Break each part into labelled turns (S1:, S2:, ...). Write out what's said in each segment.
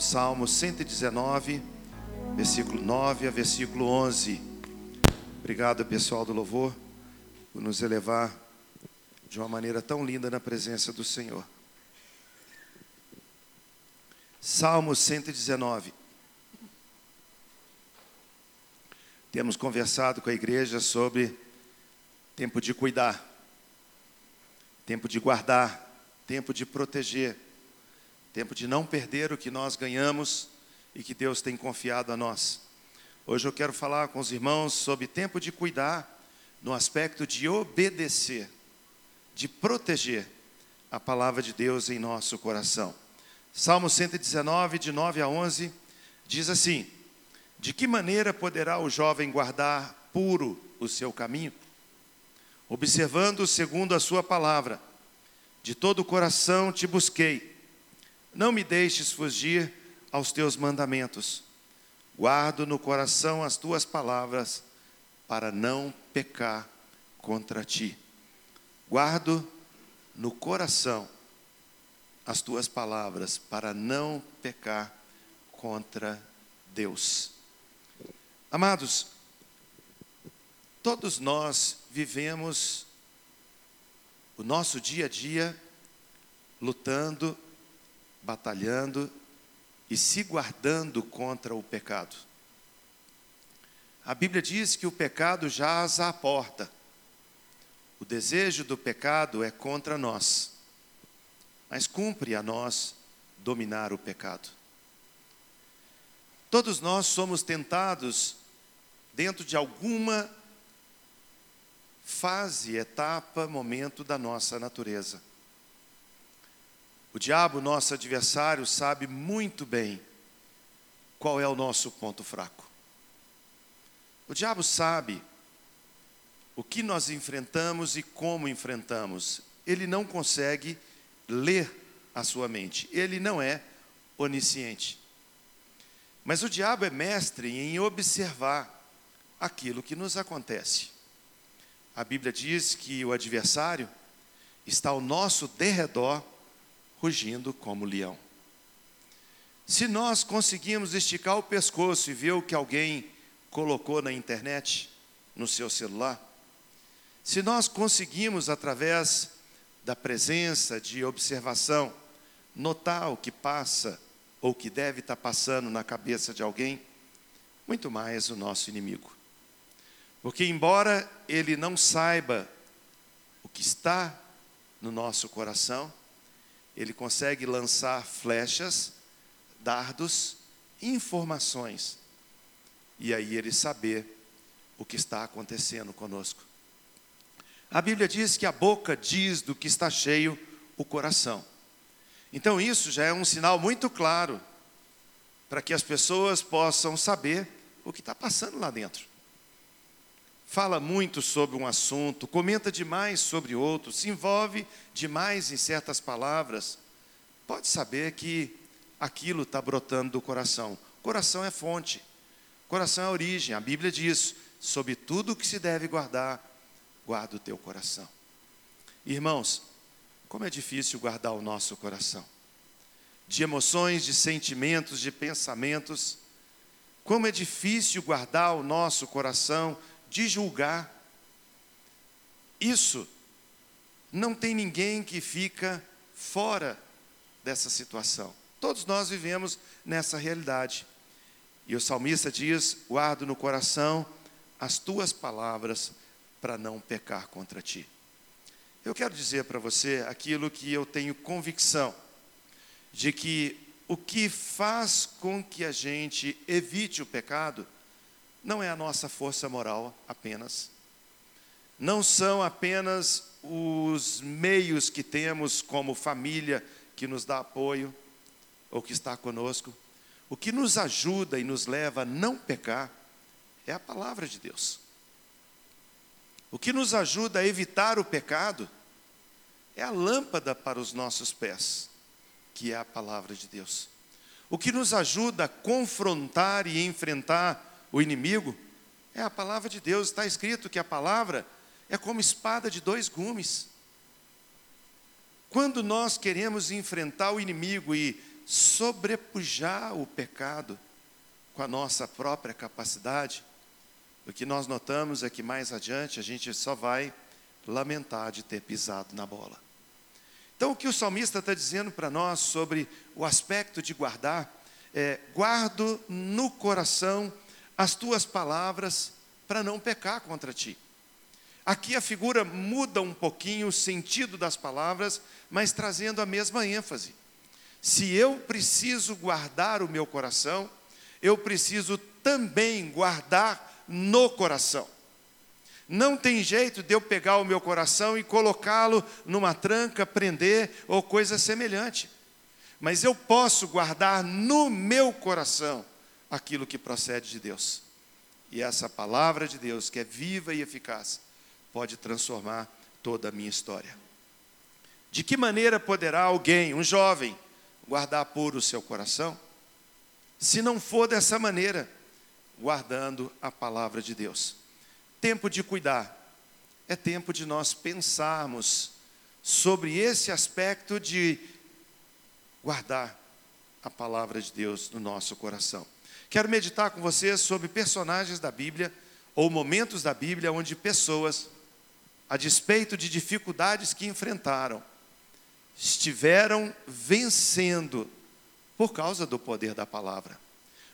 S1: Salmo 119, versículo 9 a versículo 11. Obrigado, pessoal do louvor, por nos elevar de uma maneira tão linda na presença do Senhor. Salmo 119. Temos conversado com a igreja sobre tempo de cuidar, tempo de guardar, tempo de proteger, tempo de não perder o que nós ganhamos e que Deus tem confiado a nós. Hoje eu quero falar com os irmãos sobre tempo de cuidar no aspecto de obedecer, de proteger a palavra de Deus em nosso coração. Salmo 119, de 9 a 11, diz assim: De que maneira poderá o jovem guardar puro o seu caminho? Observando segundo a sua palavra de todo o coração te busquei. Não me deixes fugir aos teus mandamentos. Guardo no coração as tuas palavras, para não pecar contra ti. Guardo no coração as tuas palavras, para não pecar contra Deus. Amados, todos nós vivemos o nosso dia a dia lutando, batalhando e se guardando contra o pecado. A Bíblia diz que o pecado jaz à porta. O desejo do pecado é contra nós, mas cumpre a nós dominar o pecado. Todos nós somos tentados dentro de alguma fase, etapa, momento da nossa natureza. O diabo, nosso adversário, sabe muito bem qual é o nosso ponto fraco. O diabo sabe o que nós enfrentamos e como enfrentamos. Ele não consegue ler a sua mente. Ele não é onisciente. Mas o diabo é mestre em observar aquilo que nos acontece. A Bíblia diz que o adversário está ao nosso derredor, rugindo como leão. Se nós conseguimos esticar o pescoço e ver o que alguém colocou na internet, no seu celular, se nós conseguimos, através da presença de observação, notar o que passa ou que deve estar passando na cabeça de alguém, muito mais o nosso inimigo. Porque, embora ele não saiba o que está no nosso coração, ele consegue lançar flechas, dardos, informações, e aí ele saber o que está acontecendo conosco. A Bíblia diz que a boca diz do que está cheio o coração. Então, isso já é um sinal muito claro para que as pessoas possam saber o que está passando lá dentro fala muito sobre um assunto, comenta demais sobre outro, se envolve demais em certas palavras, pode saber que aquilo está brotando do coração. Coração é fonte, coração é origem. A Bíblia diz: sobre tudo que se deve guardar, guarda o teu coração. Irmãos, como é difícil guardar o nosso coração. De emoções, de sentimentos, de pensamentos. Como é difícil guardar o nosso coração de julgar. Isso não tem ninguém que fica fora dessa situação. Todos nós vivemos nessa realidade. E o salmista diz: guardo no coração as tuas palavras para não pecar contra ti. Eu quero dizer para você aquilo que eu tenho convicção de que o que faz com que a gente evite o pecado não é a nossa força moral apenas, não são apenas os meios que temos como família que nos dá apoio ou que está conosco. O que nos ajuda e nos leva a não pecar é a palavra de Deus. O que nos ajuda a evitar o pecado é a lâmpada para os nossos pés, que é a palavra de Deus. O que nos ajuda a confrontar e enfrentar o inimigo, é a palavra de Deus. Está escrito que a palavra é como espada de dois gumes. Quando nós queremos enfrentar o inimigo e sobrepujar o pecado com a nossa própria capacidade, o que nós notamos é que mais adiante a gente só vai lamentar de ter pisado na bola. Então, o que o salmista está dizendo para nós sobre o aspecto de guardar é: guardo no coração as tuas palavras para não pecar contra ti. Aqui a figura muda um pouquinho o sentido das palavras, mas trazendo a mesma ênfase. Se eu preciso guardar o meu coração, eu preciso também guardar no coração. Não tem jeito de eu pegar o meu coração e colocá-lo numa tranca, prender ou coisa semelhante. Mas eu posso guardar no meu coração aquilo que procede de Deus. E essa palavra de Deus, que é viva e eficaz, pode transformar toda a minha história. De que maneira poderá alguém, um jovem, guardar puro o seu coração? Se não for dessa maneira, guardando a palavra de Deus. Tempo de cuidar, é tempo de nós pensarmos sobre esse aspecto de guardar a palavra de Deus no nosso coração. Quero meditar com vocês sobre personagens da Bíblia ou momentos da Bíblia onde pessoas, a despeito de dificuldades que enfrentaram, estiveram vencendo por causa do poder da palavra.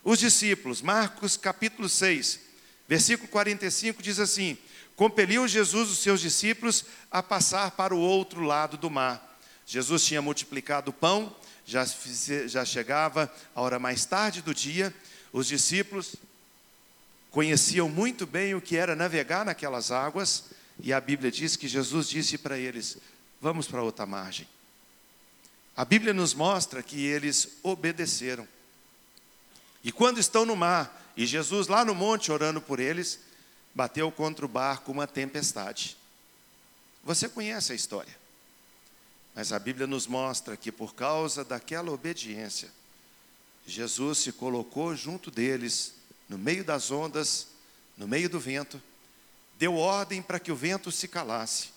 S1: Os discípulos, Marcos capítulo 6, versículo 45 diz assim: Compeliu Jesus os seus discípulos a passar para o outro lado do mar. Jesus tinha multiplicado o pão, já, já chegava a hora mais tarde do dia, os discípulos conheciam muito bem o que era navegar naquelas águas, e a Bíblia diz que Jesus disse para eles: Vamos para outra margem. A Bíblia nos mostra que eles obedeceram. E quando estão no mar, e Jesus lá no monte orando por eles, bateu contra o barco uma tempestade. Você conhece a história. Mas a Bíblia nos mostra que por causa daquela obediência, Jesus se colocou junto deles, no meio das ondas, no meio do vento, deu ordem para que o vento se calasse,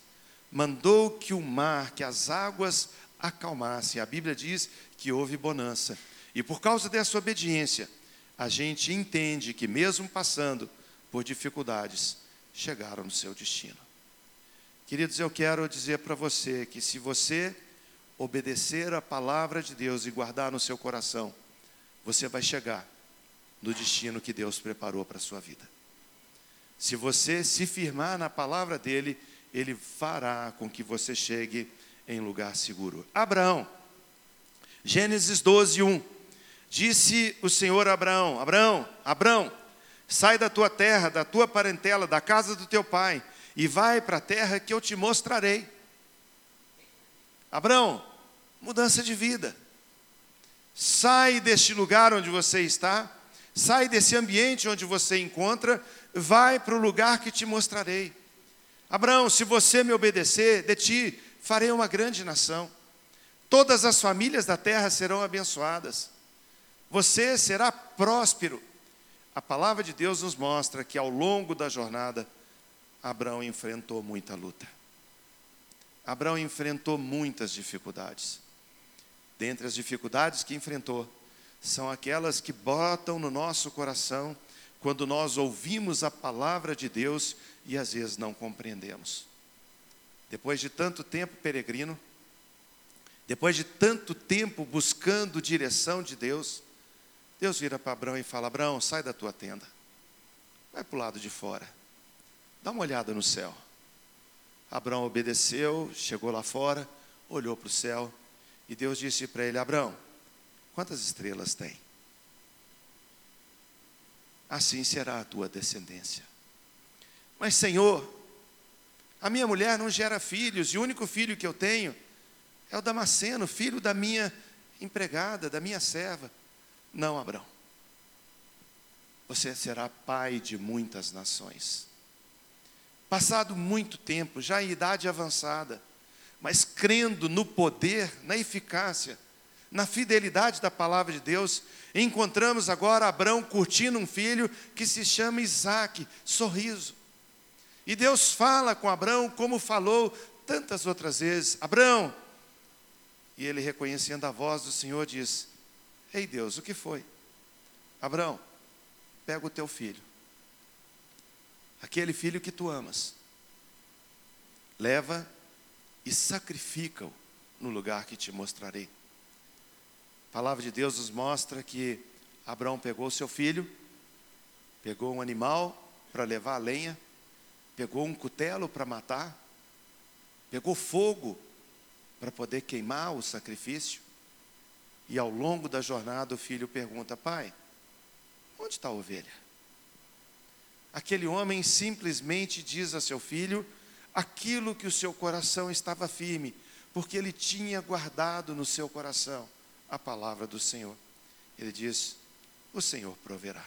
S1: mandou que o mar, que as águas acalmassem. A Bíblia diz que houve bonança. E por causa dessa obediência, a gente entende que, mesmo passando por dificuldades, chegaram no seu destino. Queridos, eu quero dizer para você que se você obedecer a palavra de Deus e guardar no seu coração, você vai chegar no destino que Deus preparou para a sua vida. Se você se firmar na palavra dele, ele fará com que você chegue em lugar seguro. Abraão, Gênesis 12, 1. Disse o Senhor a Abraão: Abraão, Abraão, sai da tua terra, da tua parentela, da casa do teu pai e vai para a terra que eu te mostrarei. Abraão, mudança de vida. Sai deste lugar onde você está, sai desse ambiente onde você encontra, vai para o lugar que te mostrarei. Abraão, se você me obedecer, de ti farei uma grande nação. Todas as famílias da terra serão abençoadas. Você será próspero. A palavra de Deus nos mostra que ao longo da jornada, Abraão enfrentou muita luta. Abraão enfrentou muitas dificuldades. Dentre as dificuldades que enfrentou, são aquelas que botam no nosso coração quando nós ouvimos a palavra de Deus e às vezes não compreendemos. Depois de tanto tempo peregrino, depois de tanto tempo buscando direção de Deus, Deus vira para Abraão e fala: Abraão, sai da tua tenda, vai para o lado de fora Dá uma olhada no céu. Abraão obedeceu, chegou lá fora, olhou para o céu e Deus disse para ele: Abraão, quantas estrelas tem? Assim será a tua descendência. Mas, Senhor, a minha mulher não gera filhos e o único filho que eu tenho é o Damasceno, filho da minha empregada, da minha serva. Não, Abraão. Você será pai de muitas nações passado muito tempo, já em idade avançada, mas crendo no poder, na eficácia, na fidelidade da palavra de Deus, encontramos agora Abraão curtindo um filho que se chama Isaac, sorriso. E Deus fala com Abraão como falou tantas outras vezes: Abraão. E ele, reconhecendo a voz do Senhor, diz: Ei Deus, o que foi? Abraão, pega o teu filho, aquele filho que tu amas, leva e sacrifica-o no lugar que te mostrarei. A palavra de Deus nos mostra que Abraão pegou seu filho, pegou um animal para levar a lenha, pegou um cutelo para matar, pegou fogo para poder queimar o sacrifício. E ao longo da jornada o filho pergunta: Pai, onde está a ovelha? Aquele homem simplesmente diz a seu filho aquilo que o seu coração estava firme, porque ele tinha guardado no seu coração a palavra do Senhor. Ele diz: O Senhor proverá.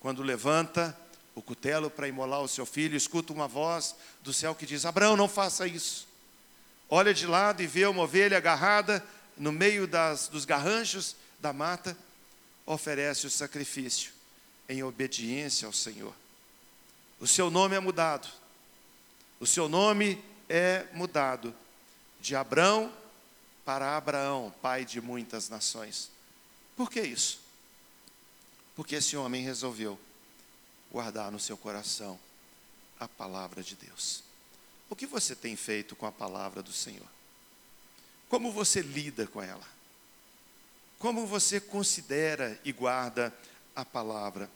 S1: Quando levanta o cutelo para imolar o seu filho, escuta uma voz do céu que diz: Abraão, não faça isso. Olha de lado e vê uma ovelha agarrada no meio das, dos garranchos da mata, oferece o sacrifício em obediência ao Senhor. O seu nome é mudado. O seu nome é mudado de Abrão para Abraão, pai de muitas nações. Por que isso? Porque esse homem resolveu guardar no seu coração a palavra de Deus. O que você tem feito com a palavra do Senhor? Como você lida com ela? Como você considera e guarda a palavra?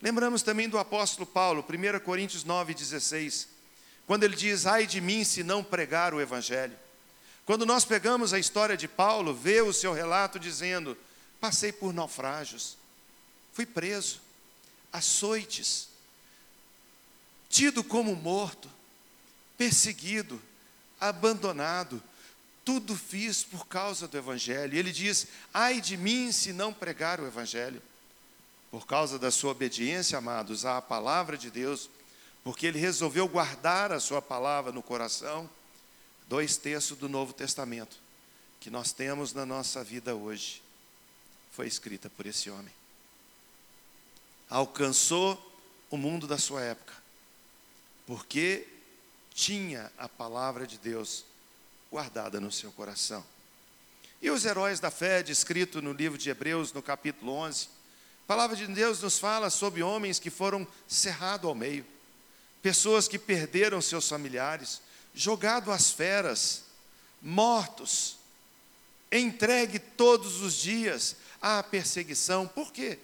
S1: Lembramos também do apóstolo Paulo, 1 Coríntios 9,16, quando ele diz: Ai de mim se não pregar o Evangelho. Quando nós pegamos a história de Paulo, vê o seu relato dizendo: Passei por naufrágios, fui preso, açoites, tido como morto, perseguido, abandonado, tudo fiz por causa do Evangelho. E ele diz: Ai de mim se não pregar o Evangelho. Por causa da sua obediência, amados, à palavra de Deus, porque ele resolveu guardar a sua palavra no coração, dois terços do Novo Testamento que nós temos na nossa vida hoje foi escrita por esse homem. Alcançou o mundo da sua época, porque tinha a palavra de Deus guardada no seu coração. E os heróis da fé, descrito no livro de Hebreus, no capítulo 11, a palavra de Deus nos fala sobre homens que foram cerrados ao meio, pessoas que perderam seus familiares, jogados às feras, mortos, entregue todos os dias à perseguição. Por quê?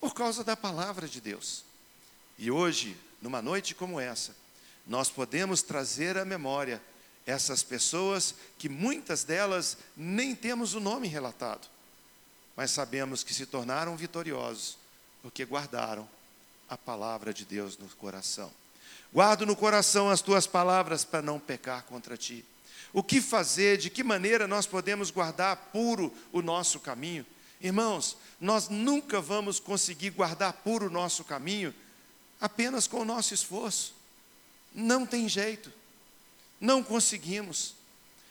S1: Por causa da palavra de Deus. E hoje, numa noite como essa, nós podemos trazer à memória essas pessoas que muitas delas nem temos o nome relatado, mas sabemos que se tornaram vitoriosos porque guardaram a palavra de Deus no coração. Guardo no coração as tuas palavras para não pecar contra ti. O que fazer, de que maneira nós podemos guardar puro o nosso caminho? Irmãos, nós nunca vamos conseguir guardar puro o nosso caminho apenas com o nosso esforço. Não tem jeito, não conseguimos.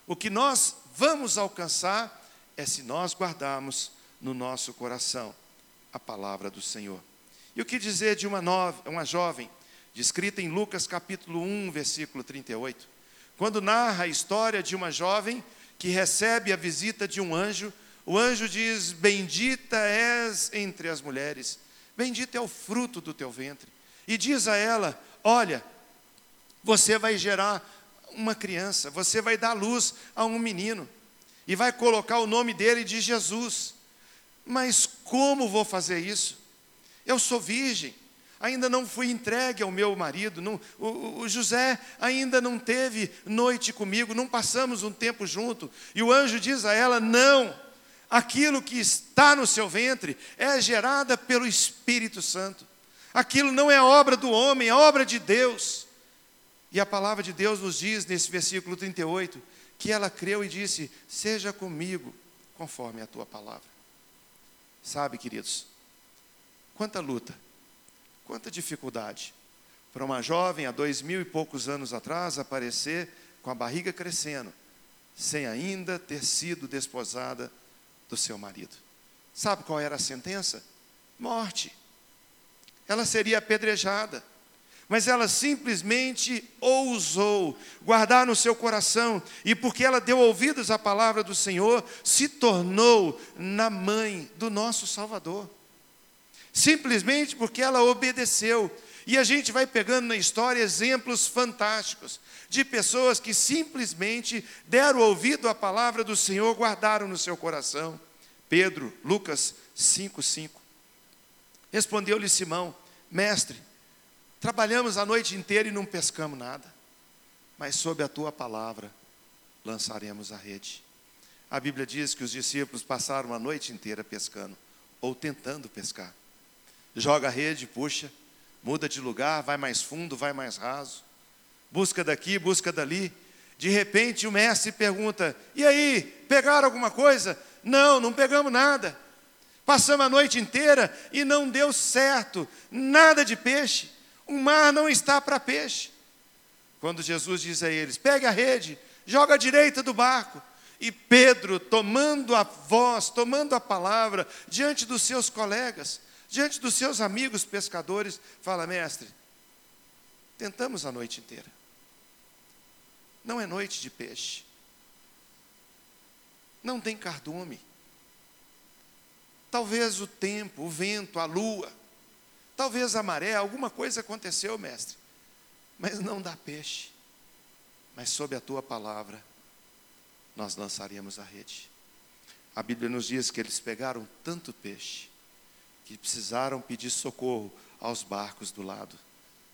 S1: O que nós vamos alcançar é se nós guardarmos no nosso coração a palavra do Senhor. E o que dizer de uma, nova, uma jovem, descrita em Lucas capítulo 1, versículo 38, quando narra a história de uma jovem que recebe a visita de um anjo, o anjo diz: Bendita és entre as mulheres, bendito é o fruto do teu ventre. E diz a ela: Olha, você vai gerar uma criança, você vai dar luz a um menino, e vai colocar o nome dele de Jesus. Mas como vou fazer isso? Eu sou virgem, ainda não fui entregue ao meu marido, não, o, o, José ainda não teve noite comigo, não passamos um tempo junto. E o anjo diz a ela: Não, aquilo que está no seu ventre é gerada pelo Espírito Santo. Aquilo não é obra do homem, é obra de Deus. E a palavra de Deus nos diz nesse versículo 38 que ela creu e disse: Seja comigo conforme a tua palavra. Sabe, queridos, quanta luta, quanta dificuldade para uma jovem há dois mil e poucos anos atrás aparecer com a barriga crescendo, sem ainda ter sido desposada do seu marido. Sabe qual era a sentença? Morte. Ela seria apedrejada mas ela simplesmente ousou guardar no seu coração, e porque ela deu ouvidos à palavra do Senhor, se tornou na mãe do nosso Salvador. Simplesmente porque ela obedeceu. E a gente vai pegando na história exemplos fantásticos de pessoas que simplesmente deram ouvido à palavra do Senhor, guardaram no seu coração. Pedro, Lucas 5:5. Respondeu-lhe Simão: Mestre, Trabalhamos a noite inteira e não pescamos nada, mas sob a tua palavra lançaremos a rede. A Bíblia diz que os discípulos passaram a noite inteira pescando, ou tentando pescar. Joga a rede, puxa, muda de lugar, vai mais fundo, vai mais raso, busca daqui, busca dali. De repente o mestre pergunta: E aí, pegaram alguma coisa? Não, não pegamos nada. Passamos a noite inteira e não deu certo, nada de peixe. O mar não está para peixe. Quando Jesus diz a eles: pegue a rede, joga à direita do barco. E Pedro, tomando a voz, tomando a palavra, diante dos seus colegas, diante dos seus amigos pescadores, fala: Mestre, tentamos a noite inteira. Não é noite de peixe. Não tem cardume. Talvez o tempo, o vento, a lua, Talvez a maré, alguma coisa aconteceu, mestre, mas não dá peixe. Mas sob a tua palavra, nós lançaríamos a rede. A Bíblia nos diz que eles pegaram tanto peixe que precisaram pedir socorro aos barcos do lado.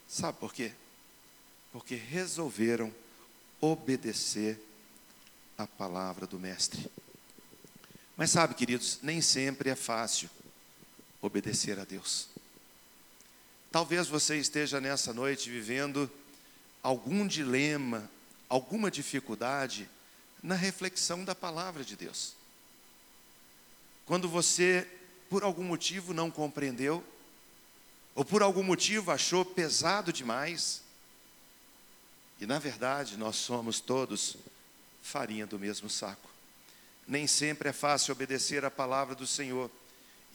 S1: Sabe por quê? Porque resolveram obedecer a palavra do Mestre. Mas sabe, queridos, nem sempre é fácil obedecer a Deus. Talvez você esteja nessa noite vivendo algum dilema, alguma dificuldade na reflexão da palavra de Deus. Quando você, por algum motivo, não compreendeu, ou por algum motivo achou pesado demais, e na verdade nós somos todos farinha do mesmo saco. Nem sempre é fácil obedecer a palavra do Senhor,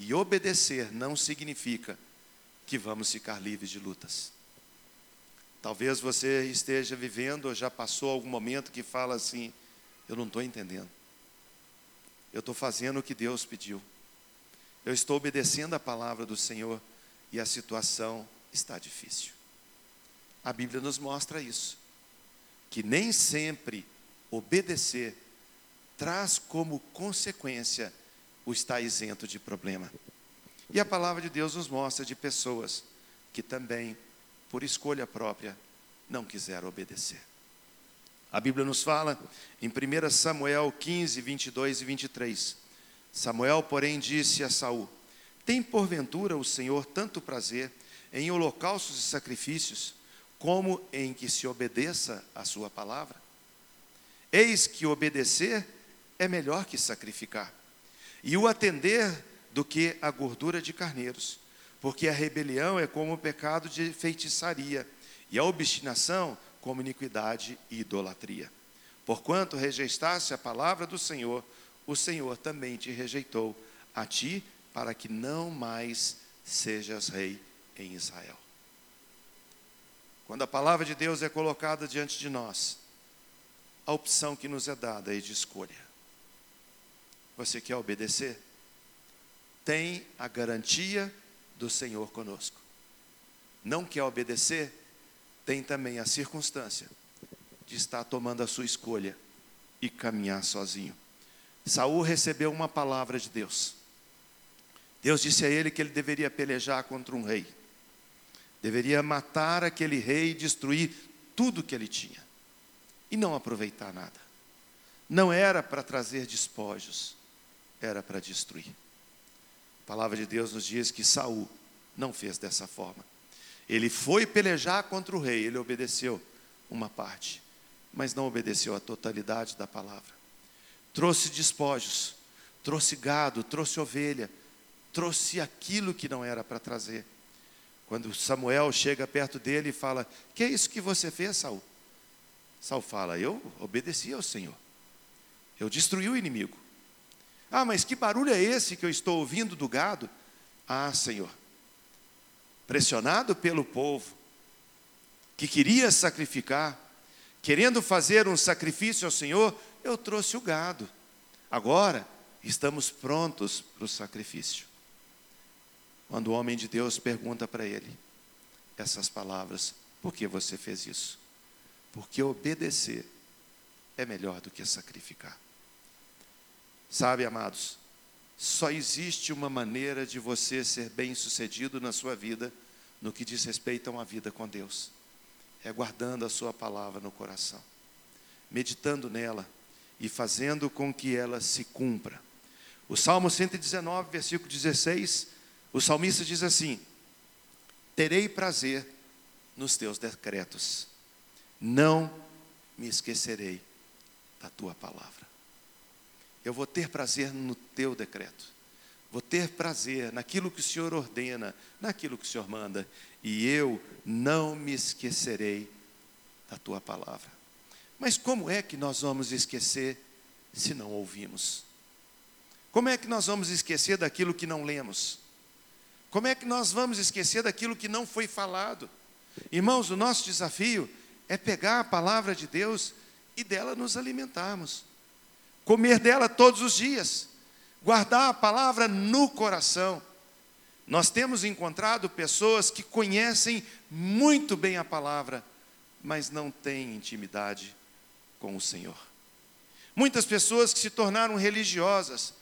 S1: e obedecer não significa que vamos ficar livres de lutas. Talvez você esteja vivendo ou já passou algum momento que fala assim: eu não estou entendendo. Eu estou fazendo o que Deus pediu. Eu estou obedecendo a palavra do Senhor e a situação está difícil. A Bíblia nos mostra isso, que nem sempre obedecer traz como consequência o estar isento de problema. E a palavra de Deus nos mostra de pessoas que também, por escolha própria, não quiseram obedecer. A Bíblia nos fala em 1 Samuel 15, 22 e 23. Samuel, porém, disse a Saul: Tem porventura o Senhor tanto prazer em holocaustos e sacrifícios, como em que se obedeça a sua palavra? Eis que obedecer é melhor que sacrificar, e o atender do que a gordura de carneiros, porque a rebelião é como o pecado de feitiçaria, e a obstinação como iniquidade e idolatria. Porquanto rejeitaste a palavra do Senhor, o Senhor também te rejeitou a ti, para que não mais sejas rei em Israel. Quando a palavra de Deus é colocada diante de nós, a opção que nos é dada é de escolha. Você quer obedecer? tem a garantia do Senhor conosco. Não quer obedecer, tem também a circunstância de estar tomando a sua escolha e caminhar sozinho. Saul recebeu uma palavra de Deus. Deus disse a ele que ele deveria pelejar contra um rei. Deveria matar aquele rei e destruir tudo que ele tinha. E não aproveitar nada. Não era para trazer despojos, era para destruir. A palavra de Deus nos diz que Saul não fez dessa forma. Ele foi pelejar contra o rei, ele obedeceu uma parte, mas não obedeceu a totalidade da palavra. Trouxe despojos, trouxe gado, trouxe ovelha, trouxe aquilo que não era para trazer. Quando Samuel chega perto dele e fala: Que é isso que você fez, Saul? Saul fala: Eu obedeci ao Senhor. Eu destruí o inimigo. Ah, mas que barulho é esse que eu estou ouvindo do gado? Ah, Senhor, pressionado pelo povo, que queria sacrificar, querendo fazer um sacrifício ao Senhor, eu trouxe o gado. Agora estamos prontos para o sacrifício. Quando o homem de Deus pergunta para ele essas palavras: Por que você fez isso? Porque obedecer é melhor do que sacrificar. Sabe, amados, só existe uma maneira de você ser bem-sucedido na sua vida no que diz respeito a uma vida com Deus. É guardando a sua palavra no coração, meditando nela e fazendo com que ela se cumpra. O Salmo 119, versículo 16, o salmista diz assim: Terei prazer nos teus decretos, não me esquecerei da tua palavra. Eu vou ter prazer no teu decreto. Vou ter prazer naquilo que o Senhor ordena, naquilo que o Senhor manda, e eu não me esquecerei da tua palavra. Mas como é que nós vamos esquecer se não ouvimos? Como é que nós vamos esquecer daquilo que não lemos? Como é que nós vamos esquecer daquilo que não foi falado? Irmãos, o nosso desafio é pegar a palavra de Deus e dela nos alimentarmos comer dela todos os dias, guardar a palavra no coração. Nós temos encontrado pessoas que conhecem muito bem a palavra, mas não têm intimidade com o Senhor. Muitas pessoas que se tornaram religiosas,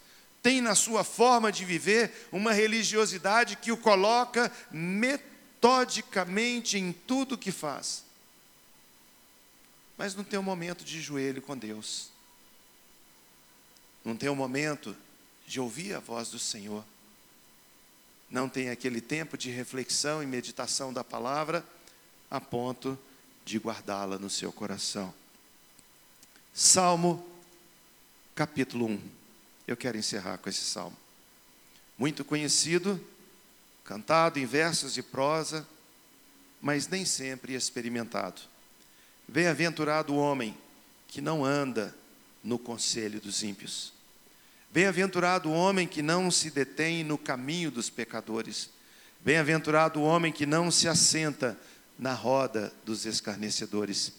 S1: têm na sua forma de viver uma religiosidade que o coloca metodicamente em tudo que faz, mas não tem um momento de joelho com Deus não tem um momento de ouvir a voz do Senhor, não tem aquele tempo de reflexão e meditação da palavra a ponto de guardá-la no seu coração. Salmo, capítulo 1. Eu quero encerrar com esse salmo. Muito conhecido, cantado em versos e prosa, mas nem sempre experimentado. Bem-aventurado o homem que não anda no conselho dos ímpios, Bem-aventurado o homem que não se detém no caminho dos pecadores. Bem-aventurado o homem que não se assenta na roda dos escarnecedores.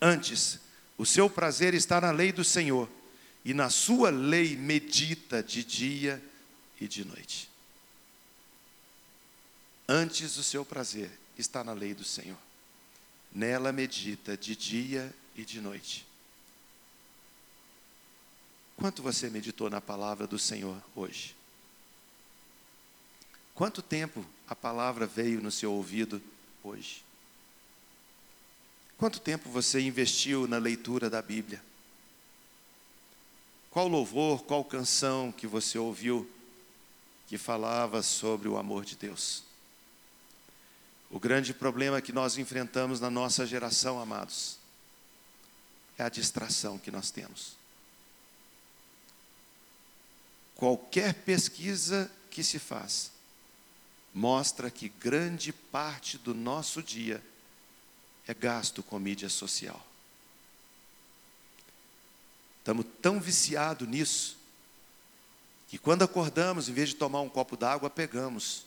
S1: Antes, o seu prazer está na lei do Senhor, e na sua lei medita de dia e de noite. Antes, o seu prazer está na lei do Senhor. Nela medita de dia e de noite. Quanto você meditou na palavra do Senhor hoje? Quanto tempo a palavra veio no seu ouvido hoje? Quanto tempo você investiu na leitura da Bíblia? Qual louvor, qual canção que você ouviu que falava sobre o amor de Deus? O grande problema que nós enfrentamos na nossa geração, amados, é a distração que nós temos. Qualquer pesquisa que se faz mostra que grande parte do nosso dia é gasto com mídia social. Estamos tão viciados nisso que quando acordamos, em vez de tomar um copo d'água, pegamos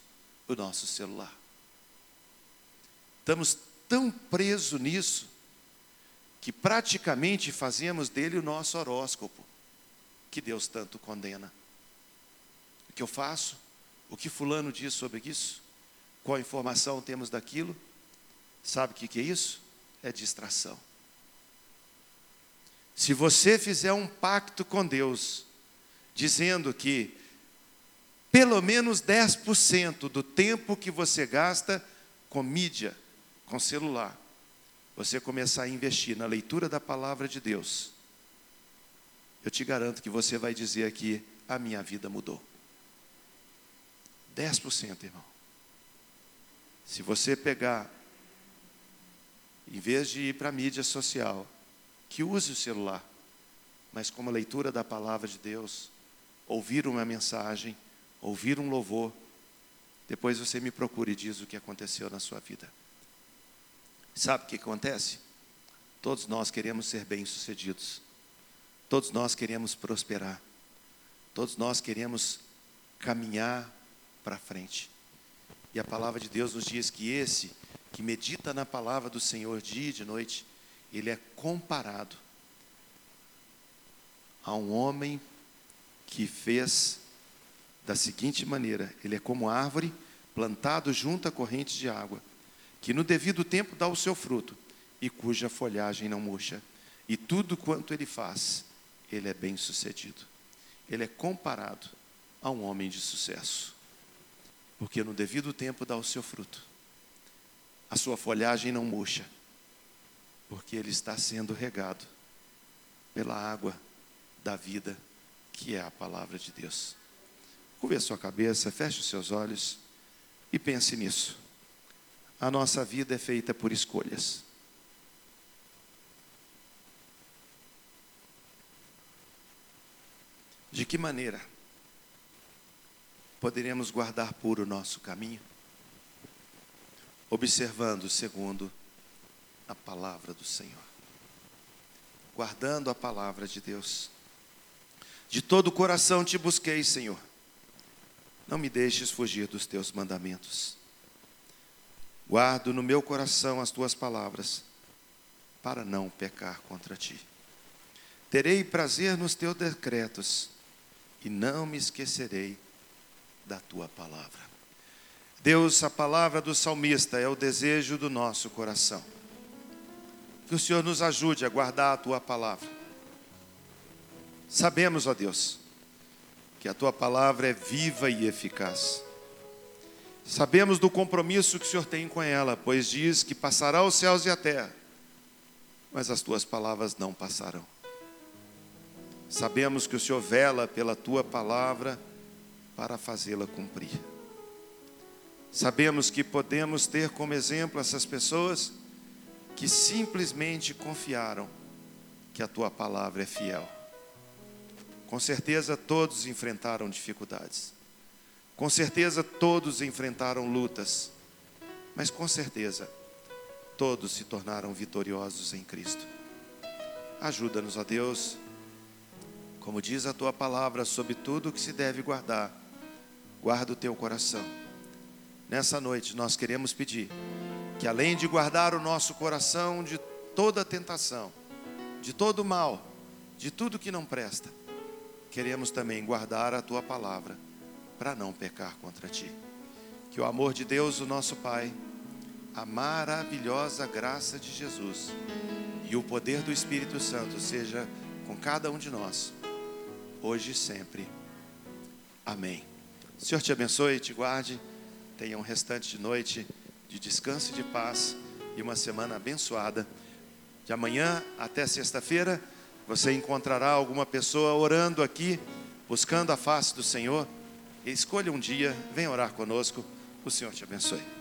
S1: o nosso celular. Estamos tão presos nisso que praticamente fazemos dele o nosso horóscopo, que Deus tanto condena o que eu faço, o que Fulano diz sobre isso, qual informação temos daquilo. Sabe o que é isso? É distração. Se você fizer um pacto com Deus, dizendo que pelo menos 10% do tempo que você gasta com mídia, com celular, você começar a investir na leitura da palavra de Deus, eu te garanto que você vai dizer aqui: a minha vida mudou. 10%, irmão. Se você pegar, em vez de ir para a mídia social, que use o celular, mas como a leitura da palavra de Deus, ouvir uma mensagem, ouvir um louvor, depois você me procura e diz o que aconteceu na sua vida. Sabe o que acontece? Todos nós queremos ser bem-sucedidos. Todos nós queremos prosperar. Todos nós queremos caminhar para frente. E a palavra de Deus nos diz que esse que medita na palavra do Senhor dia e de noite, ele é comparado a um homem que fez da seguinte maneira: ele é como árvore plantado junto à corrente de água, que no devido tempo dá o seu fruto e cuja folhagem não murcha, e tudo quanto ele faz, ele é bem sucedido. Ele é comparado a um homem de sucesso, porque no devido tempo dá o seu fruto, a sua folhagem não murcha, porque ele está sendo regado pela água da vida, que é a palavra de Deus. Curve a sua cabeça, feche os seus olhos e pense nisso. A nossa vida é feita por escolhas. De que maneira poderemos guardar puro o nosso caminho? Observando segundo a palavra do Senhor, guardando a palavra de Deus. De todo o coração te busquei, Senhor. Não me deixes fugir dos teus mandamentos. Guardo no meu coração as tuas palavras, para não pecar contra ti. Terei prazer nos teus decretos, e não me esquecerei da tua palavra. Deus, a palavra do salmista é o desejo do nosso coração. Que o Senhor nos ajude a guardar a tua palavra Sabemos, ó Deus, que a tua palavra é viva e eficaz. Sabemos do compromisso que o Senhor tem com ela, pois diz que passará os céus e a terra, mas as tuas palavras não passarão. Sabemos que o Senhor vela pela tua palavra para fazê-la cumprir. Sabemos que podemos ter como exemplo essas pessoas que simplesmente confiaram que a tua palavra é fiel. Com certeza todos enfrentaram dificuldades. Com certeza todos enfrentaram lutas. Mas com certeza todos se tornaram vitoriosos em Cristo. Ajuda-nos, ó Deus, como diz a tua palavra, sobre tudo o que se deve guardar, guarda o teu coração. Nessa noite nós queremos pedir que além de guardar o nosso coração de toda tentação, de todo mal, de tudo que não presta, queremos também guardar a tua palavra para não pecar contra ti. Que o amor de Deus, o nosso Pai, a maravilhosa graça de Jesus e o poder do Espírito Santo seja com cada um de nós, hoje e sempre. Amém. O Senhor te abençoe e te guarde. Tenha um restante de noite de descanso e de paz e uma semana abençoada. De amanhã até sexta-feira. Você encontrará alguma pessoa orando aqui, buscando a face do Senhor. Escolha um dia, venha orar conosco. O Senhor te abençoe.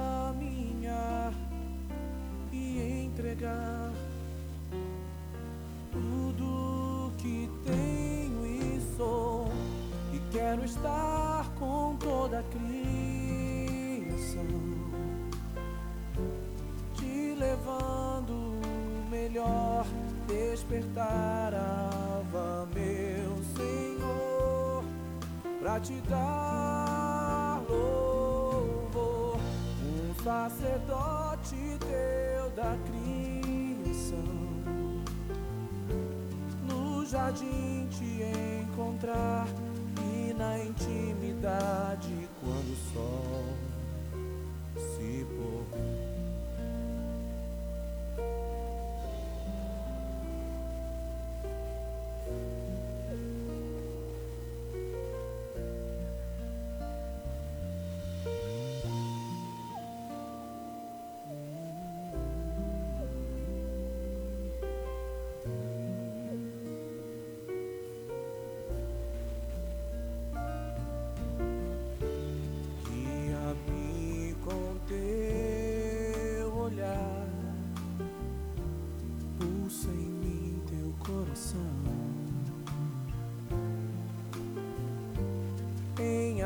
S2: entregar tudo que tenho e sou e quero estar com toda a criação, te levando melhor despertar meu Senhor para te dar sacerdote teu da criação, no jardim te encontrar e na intimidade quando o sol se pôr.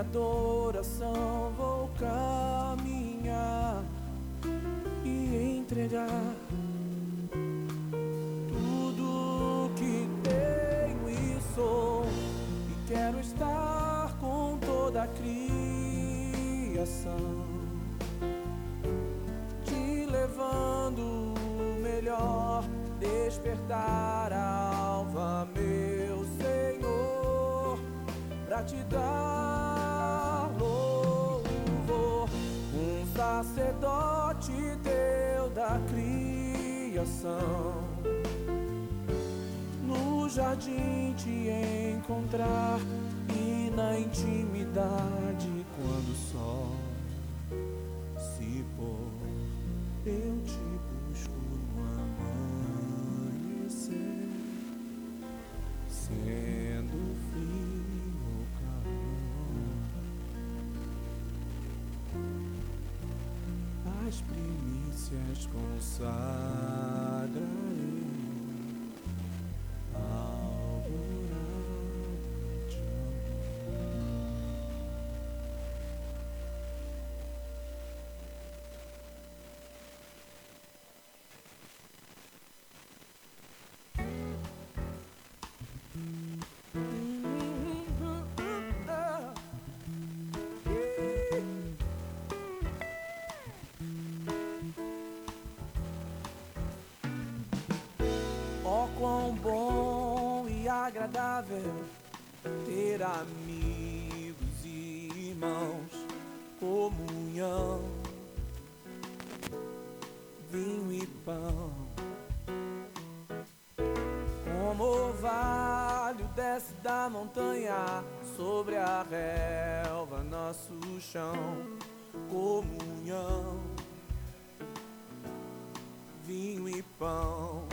S2: Adoração vou caminhar e entregar jardim te encontrar e na intimidade quando o sol se pôr eu te busco no amanhecer sendo frio ou calor as primícias consagrarei agradável ter amigos e irmãos, comunhão, vinho e pão. Como orvalho desce da montanha sobre a relva, nosso chão, comunhão, vinho e pão